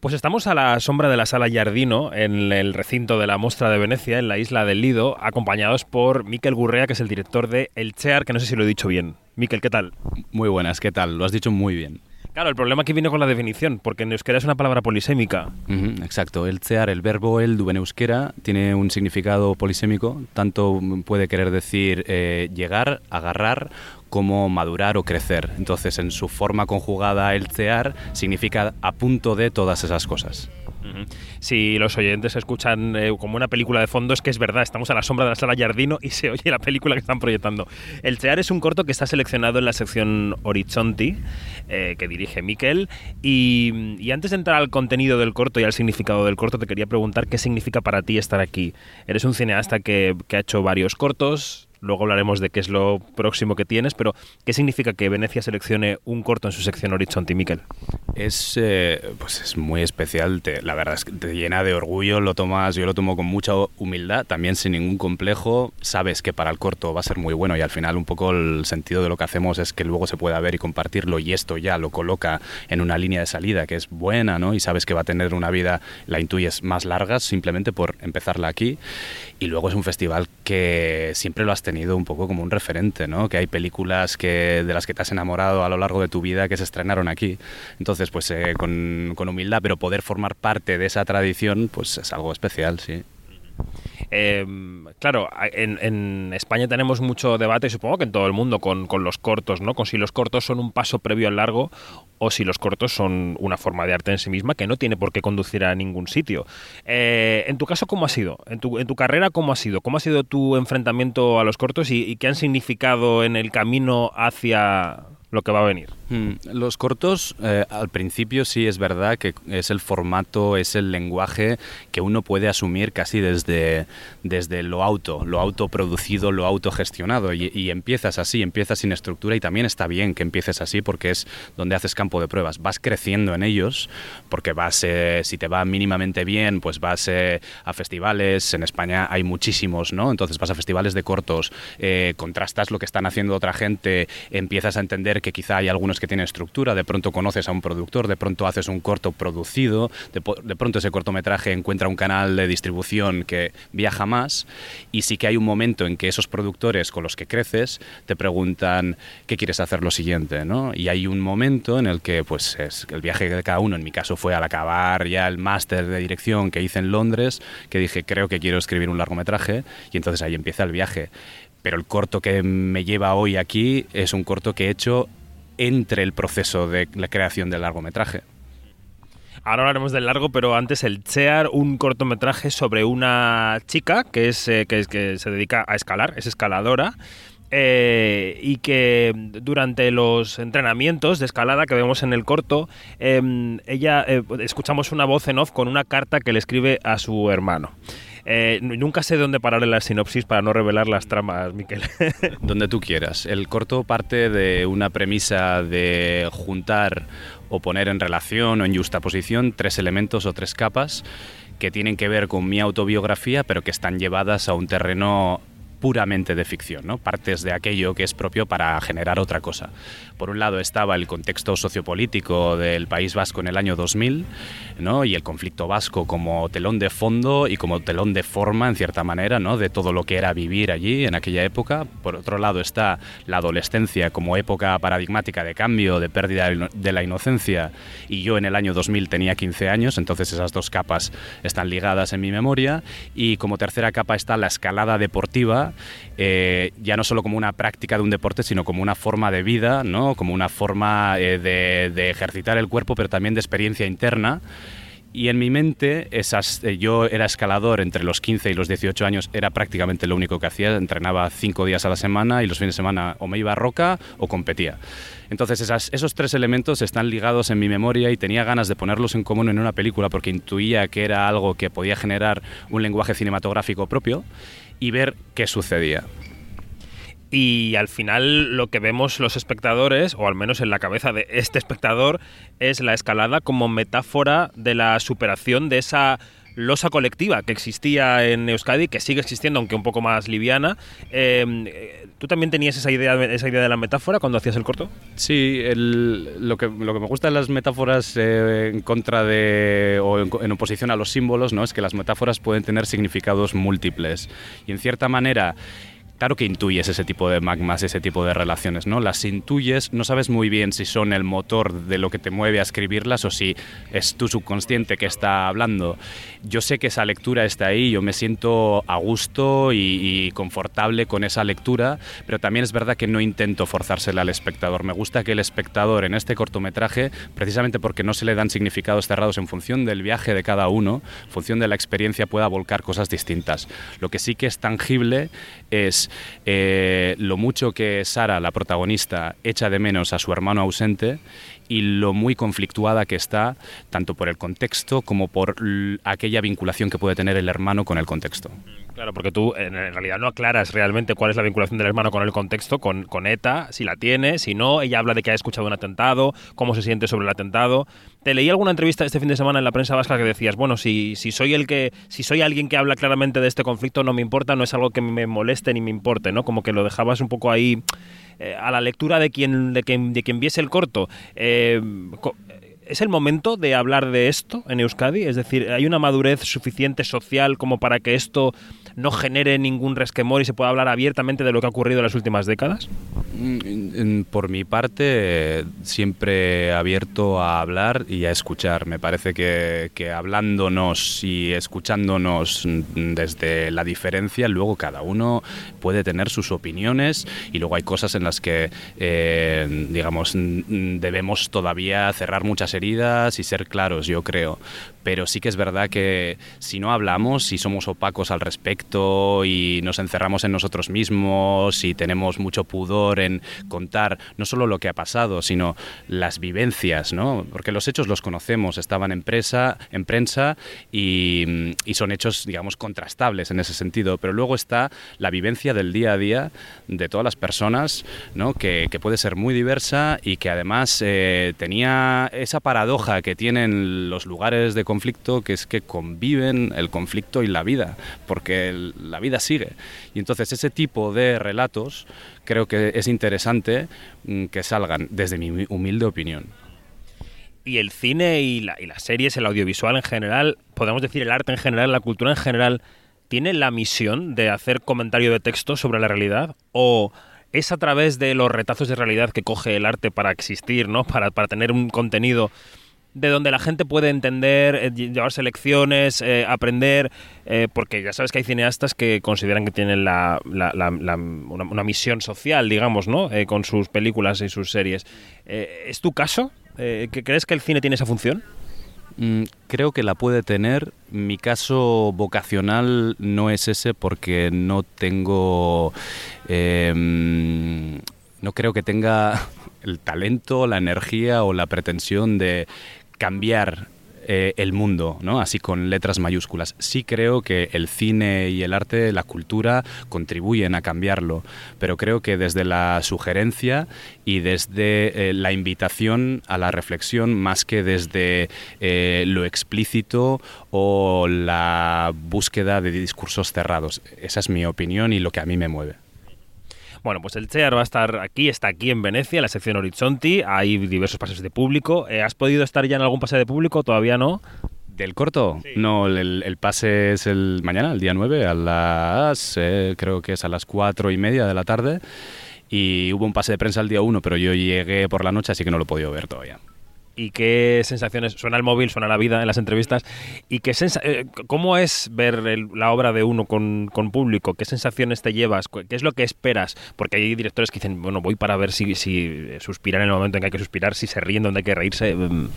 Pues estamos a la sombra de la sala Giardino, en el recinto de la Mostra de Venecia, en la isla del Lido, acompañados por Miquel Gurrea, que es el director de El Chear, que no sé si lo he dicho bien. Miquel, ¿qué tal? Muy buenas, ¿qué tal? Lo has dicho muy bien. Claro, el problema aquí viene con la definición, porque en euskera es una palabra polisémica. exacto, el chear, el verbo el en euskera, tiene un significado polisémico, tanto puede querer decir eh, llegar, agarrar, como madurar o crecer. Entonces, en su forma conjugada, el cear significa a punto de todas esas cosas. Si los oyentes escuchan eh, como una película de fondo, es que es verdad, estamos a la sombra de la sala Jardino y se oye la película que están proyectando. El Cear es un corto que está seleccionado en la sección Horizonti, eh, que dirige Miquel. Y, antes de entrar al contenido del corto y al significado del corto, te quería preguntar qué significa para ti estar aquí. Eres un cineasta que ha hecho varios cortos, luego hablaremos de qué es lo próximo que tienes, pero ¿qué significa que Venecia seleccione un corto en su sección Horizonte, Miquel? Es, eh, pues es muy especial, la verdad es que te llena de orgullo, lo tomas, yo lo tomo con mucha humildad, también sin ningún complejo, sabes que para el corto va a ser muy bueno y al final un poco el sentido de lo que hacemos es que luego se pueda ver y compartirlo y esto ya lo coloca en una línea de salida que es buena, ¿no? Y sabes que va a tener una vida, la intuyes más larga simplemente por empezarla aquí y luego es un festival que siempre lo has tenido un poco como un referente, ¿no? Que hay películas que, de las que te has enamorado a lo largo de tu vida que se estrenaron aquí. Entonces, pues eh, con, con humildad, pero poder formar parte de esa tradición, pues es algo especial, sí. Eh, claro, en, España tenemos mucho debate, y supongo que en todo el mundo, con, los cortos, ¿no? Con si los cortos son un paso previo al largo o si los cortos son una forma de arte en sí misma que no tiene por qué conducir a ningún sitio. Eh, en tu caso, ¿cómo ha sido? En tu, en tu, carrera, ¿cómo ha sido? ¿Cómo ha sido tu enfrentamiento a los cortos y qué han significado en el camino hacia lo que va a venir. Hmm, los cortos, eh, al principio sí es verdad que es el formato, es el lenguaje que uno puede asumir casi desde, desde lo auto, lo autoproducido, lo autogestionado. Y, y empiezas así, empiezas sin estructura y también está bien que empieces así porque es donde haces campo de pruebas. Vas creciendo en ellos porque vas, eh, si te va mínimamente bien, pues vas eh, a festivales. En España hay muchísimos, ¿no? Entonces vas a festivales de cortos, contrastas lo que están haciendo otra gente, empiezas a entender que quizá hay algunos que tienen estructura, de pronto conoces a un productor, de pronto haces un corto producido, de, pronto ese cortometraje encuentra un canal de distribución que viaja más y sí que hay un momento en que esos productores con los que creces te preguntan qué quieres hacer lo siguiente, ¿no? Y hay un momento en el que pues es el viaje de cada uno, en mi caso fue al acabar ya el máster de dirección que hice en Londres, que dije creo que quiero escribir un largometraje y entonces ahí empieza el viaje pero el corto que me lleva hoy aquí es un corto que he hecho entre el proceso de la creación del largometraje. Ahora hablaremos del largo, pero antes el Chear, un cortometraje sobre una chica que, es, eh, que, se dedica a escalar, es escaladora. Eh, y que durante los entrenamientos de escalada que vemos en el corto, em, ella eh, escuchamos una voz en off con una carta que le escribe a su hermano. Eh, nunca sé dónde parar en la sinopsis para no revelar las tramas, Miquel. Donde tú quieras. El corto parte de una premisa de juntar o poner en relación o en justaposición tres elementos o tres capas que tienen que ver con mi autobiografía, pero que están llevadas a un terreno puramente de ficción, ¿no? partes de aquello que es propio para generar otra cosa. Por un lado estaba el contexto sociopolítico del País Vasco en el año 2000 ¿no? y el conflicto vasco como telón de fondo y como telón de forma, en cierta manera, ¿no? de todo lo que era vivir allí en aquella época. Por otro lado está la adolescencia como época paradigmática de cambio, de pérdida de la inocencia y yo en el año 2000 tenía 15 años, entonces esas dos capas están ligadas en mi memoria y como tercera capa está la escalada deportiva eh, ya no solo como una práctica de un deporte, sino como una forma de vida, ¿no? como una forma eh, de, ejercitar el cuerpo, pero también de experiencia interna. Y en mi mente, esas, eh, yo era escalador entre los 15 y los 18 años, era prácticamente lo único que hacía. Entrenaba cinco días a la semana y los fines de semana o me iba a roca o competía. Entonces esos tres elementos están ligados en mi memoria y tenía ganas de ponerlos en común en una película porque intuía que era algo que podía generar un lenguaje cinematográfico propio y ver qué sucedía. Y al final lo que vemos los espectadores, o al menos en la cabeza de este espectador, es la escalada como metáfora de la superación de esa losa colectiva que existía en Euskadi, que sigue existiendo, aunque un poco más liviana. Eh, ¿Tú también tenías esa idea, esa idea de la metáfora cuando hacías el corto? Sí, lo, que, me gusta de las metáforas eh, en contra de o en, oposición a los símbolos, ¿no? es que las metáforas pueden tener significados múltiples y en cierta manera claro que intuyes ese tipo de magmas, ese tipo de relaciones, ¿no? Las intuyes, no sabes muy bien si son el motor de lo que te mueve a escribirlas o si es tu subconsciente que está hablando. Yo sé que esa lectura está ahí, yo me siento a gusto y, confortable con esa lectura, pero también es verdad que no intento forzársela al espectador. Me gusta que el espectador en este cortometraje, precisamente porque no se le dan significados cerrados en función del viaje de cada uno, en función de la experiencia, pueda volcar cosas distintas. Lo que sí que es tangible eh, lo mucho que Sara, la protagonista, echa de menos a su hermano ausente y lo muy conflictuada que está, tanto por el contexto como por aquella vinculación que puede tener el hermano con el contexto. Claro, porque tú en realidad no aclaras realmente cuál es la vinculación del hermano con el contexto, con, con ETA, si la tiene, si no, ella habla de que ha escuchado un atentado, cómo se siente sobre el atentado. Te leí alguna entrevista este fin de semana en la prensa vasca que decías, bueno, si, si soy el que, si soy alguien que habla claramente de este conflicto, no me importa, no es algo que me moleste ni me importe, ¿no? Como que lo dejabas un poco ahí eh, a la lectura de quien, de quien, de quien viese el corto. Eh, ¿Es el momento de hablar de esto en Euskadi? Es decir, ¿hay una madurez suficiente social como para que esto no genere ningún resquemor y se pueda hablar abiertamente de lo que ha ocurrido en las últimas décadas? Mm, por mi parte, siempre abierto a hablar y a escuchar. Me parece que, hablándonos y escuchándonos desde la diferencia, luego cada uno puede tener sus opiniones y luego hay cosas en las que, eh, digamos, debemos todavía cerrar muchas heridas y ser claros, yo creo pero sí que es verdad que si no hablamos, si somos opacos al respecto y nos encerramos en nosotros mismos y tenemos mucho pudor en contar no solo lo que ha pasado, sino las vivencias, ¿no? Porque los hechos los conocemos, estaban en, presa, en prensa y, son hechos, digamos, contrastables en ese sentido, pero luego está la vivencia del día a día de todas las personas, ¿no? Que, puede ser muy diversa y que además eh, tenía esa paradoja que tienen los lugares de conflicto, que es que conviven el conflicto y la vida, porque la vida sigue. Y entonces ese tipo de relatos creo que es interesante mm, que salgan, desde mi humilde opinión. Y el cine y, y las series, el audiovisual en general, podemos decir el arte en general, la cultura en general, ¿tiene la misión de hacer comentario de texto sobre la realidad? ¿O es a través de los retazos de realidad que coge el arte para existir, ¿no? para, para tener un contenido de donde la gente puede entender, eh, llevarse lecciones, eh, aprender, eh, porque ya sabes que hay cineastas que consideran que tienen la, una, misión social, digamos, ¿no? con sus películas y sus series. ¿Es tu caso? ¿Crees que el cine tiene esa función? Mm, creo que la puede tener. Mi caso vocacional no es ese porque no tengo... Em, no creo que tenga el talento, la energía o la pretensión de cambiar eh, el mundo, ¿no? así con letras mayúsculas. Sí creo que el cine y el arte, la cultura, contribuyen a cambiarlo, pero creo que desde la sugerencia y desde eh, la invitación a la reflexión, más que desde eh, lo explícito o la búsqueda de discursos cerrados. Esa es mi opinión y lo que a mí me mueve. Bueno, pues el CHEAR va a estar aquí, está aquí en Venecia, en la sección Horizonti. Hay diversos pases de público. Eh, ¿Has podido estar ya en algún pase de público? ¿Todavía no? ¿Del corto? No, el, pase es el mañana, el día 9, a las, eh, creo que es a las 4 y media de la tarde. Y hubo un pase de prensa el día 1, pero yo llegué por la noche, así que no lo he podido ver todavía y qué sensaciones, suena el móvil, suena la vida en las entrevistas, y qué eh, cómo es ver la obra de uno con, con, público, qué sensaciones te llevas, qué es lo que esperas, porque hay directores que dicen, bueno, voy para ver si, si suspiran en el momento en que hay que suspirar, si se ríen donde hay que reírse. Mm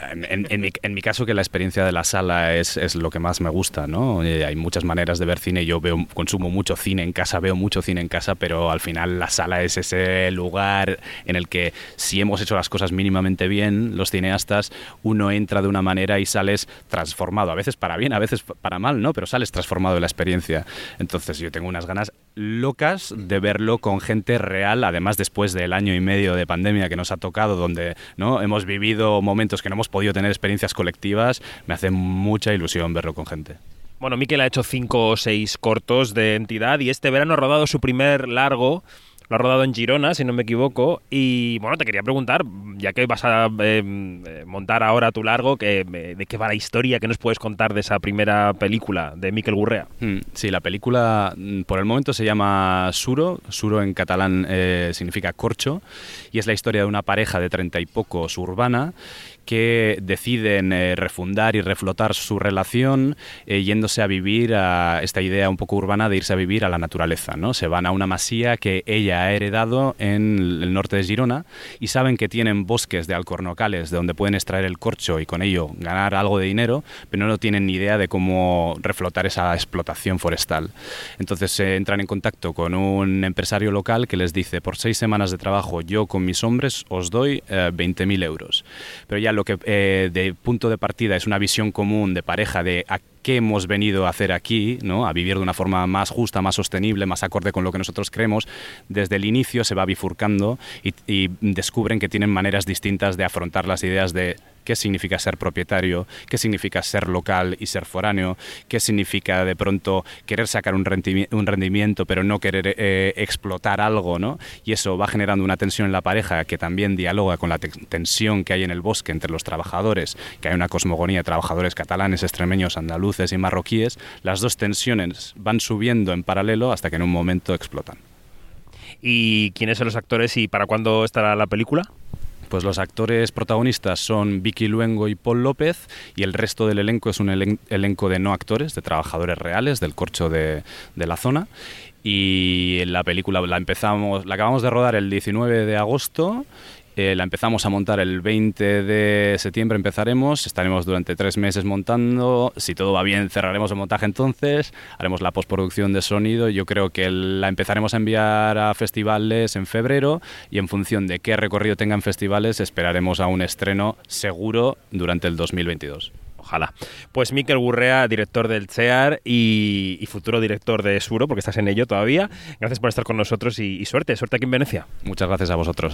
en, mi, caso que la experiencia de la sala es, lo que más me gusta, ¿no? Eh, hay muchas maneras de ver cine, yo veo, consumo mucho cine en casa, veo mucho cine en casa, pero al final la sala es ese lugar en el que si hemos hecho las cosas mínimamente bien, los cineastas, uno entra de una manera y sales transformado, a veces para bien, a veces para mal, ¿no? Pero sales transformado de la experiencia. Entonces yo tengo unas ganas locas de verlo con gente real, además después del año y medio de pandemia que nos ha tocado, donde ¿no? hemos vivido momentos que no hemos podido tener experiencias colectivas, me hace mucha ilusión verlo con gente. Bueno, Miquel ha hecho cinco o seis cortos de entidad y este verano ha rodado su primer largo lo ha rodado en Girona, si no me equivoco. Y bueno, te quería preguntar, ya que vas a eh, montar ahora tu largo, que, ¿de qué va la historia? ¿Qué nos puedes contar de esa primera película de Miquel Gurrea? Mm, sí, la película mm, por el momento se llama Suro. Suro en catalán eh, significa corcho. Y es la historia de una pareja de treinta y pocos urbana que deciden eh, refundar y reflotar su relación yéndose a vivir a esta idea un poco urbana de irse a vivir a la naturaleza. ¿no? Se van a una masía que ella ha heredado en el norte de Girona y saben que tienen bosques de alcornocales de donde pueden extraer el corcho y con ello ganar algo de dinero, pero no tienen ni idea de cómo reflotar esa explotación forestal. Entonces se entran en contacto con un empresario local que les dice, por seis semanas de trabajo yo con mis hombres os doy 20.000 eh, euros. Pero ya lo que eh, de punto de partida es una visión común de pareja de qué hemos venido a hacer aquí, ¿no? a vivir de una forma más justa, más sostenible, más acorde con lo que nosotros creemos, desde el inicio se va bifurcando y descubren que tienen maneras distintas de afrontar las ideas de qué significa ser propietario, qué significa ser local y ser foráneo, qué significa de pronto querer sacar un, rendimiento pero no querer eh, explotar algo, ¿no? Y eso va generando una tensión en la pareja que también dialoga con la tensión que hay en el bosque entre los trabajadores, que hay una cosmogonía de trabajadores catalanes, extremeños, andaluces y marroquíes. Las dos tensiones van subiendo en paralelo hasta que en un momento explotan. ¿Y quiénes son los actores y para cuándo estará la película? Pues los actores protagonistas son Vicky Luengo y Paul López y el resto del elenco es un elenco de no actores, de trabajadores reales del corcho de, de la zona. Y la película la empezamos, la acabamos de rodar el 19 de agosto eh, la empezamos a montar el 20 de septiembre, empezaremos, estaremos durante tres meses montando, si todo va bien cerraremos el montaje entonces, haremos la postproducción de sonido, yo creo que la empezaremos a enviar a festivales en febrero y en función de qué recorrido tengan festivales esperaremos a un estreno seguro durante el 2022 ojalá. Pues Miquel Gurrea, director del CEAR y, futuro director de Suro, porque estás en ello todavía. Gracias por estar con nosotros y, y suerte, suerte aquí en Venecia. Muchas gracias a vosotros.